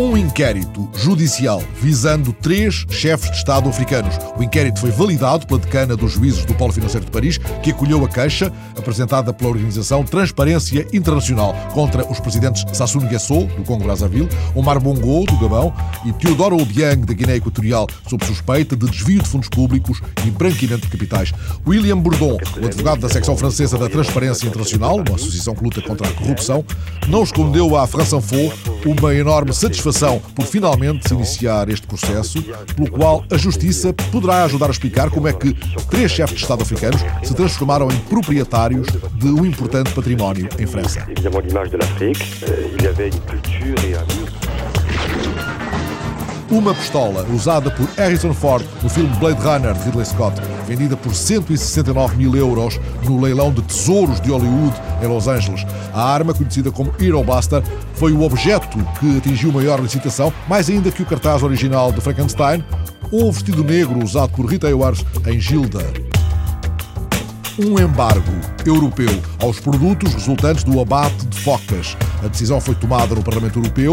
um inquérito judicial visando três chefes de Estado africanos. O inquérito foi validado pela decana dos juízes do Polo Financeiro de Paris, que acolheu a queixa apresentada pela organização Transparência Internacional contra os presidentes Sassou Nguesso, do Congo-Brazzaville, Omar Bongo, do Gabão, e Teodoro Obiang, da Guiné Equatorial, sob suspeita de desvio de fundos públicos e branqueamento de capitais. William Bourdon, o advogado da secção francesa da Transparência Internacional, uma associação que luta contra a corrupção, não escondeu à France Info uma enorme satisfação por finalmente iniciar este processo, pelo qual a Justiça poderá ajudar a explicar como é que três chefes de Estado africanos se transformaram em proprietários de um importante património em França. Uma pistola usada por Harrison Ford no filme Blade Runner de Ridley Scott, vendida por 169 mil euros no leilão de tesouros de Hollywood em Los Angeles. A arma, conhecida como Hero Blaster, foi o objeto que atingiu maior licitação, mais ainda que o cartaz original de Frankenstein ou o vestido negro usado por Rita Hayworth em Gilda um embargo europeu aos produtos resultantes do abate de focas. A decisão foi tomada no Parlamento Europeu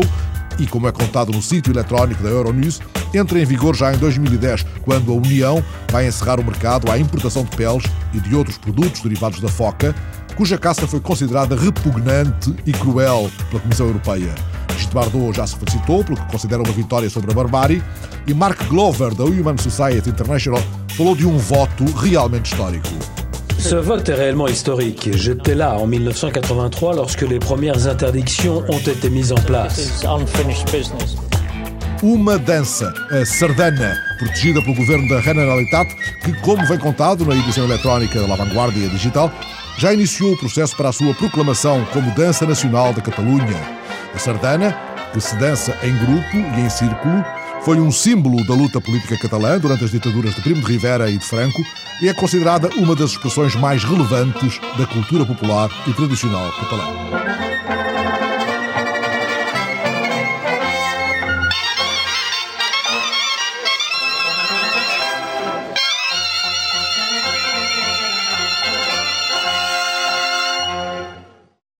e, como é contado no sítio eletrónico da Euronews, entra em vigor já em 2010, quando a União vai encerrar o mercado à importação de peles e de outros produtos derivados da foca, cuja caça foi considerada repugnante e cruel pela Comissão Europeia. Brigitte já se felicitou pelo que considera uma vitória sobre a barbárie e Mark Glover, da Human Society International, falou de um voto realmente histórico. Ce vote est réellement historique. J'étais là en 1983 lorsque les premières interdictions ont été mises en place. Uma dança, a sardana, protegida pelo governo da Generalitat, que, como vem contado na edição eletrónica da Vanguardia Digital, já iniciou o processo para a sua proclamação como dança nacional da Catalunha. A sardana, que se dança em grupo e em círculo, foi um símbolo da luta política catalã durante as ditaduras de Primo de Rivera e de Franco e é considerada uma das expressões mais relevantes da cultura popular e tradicional catalã.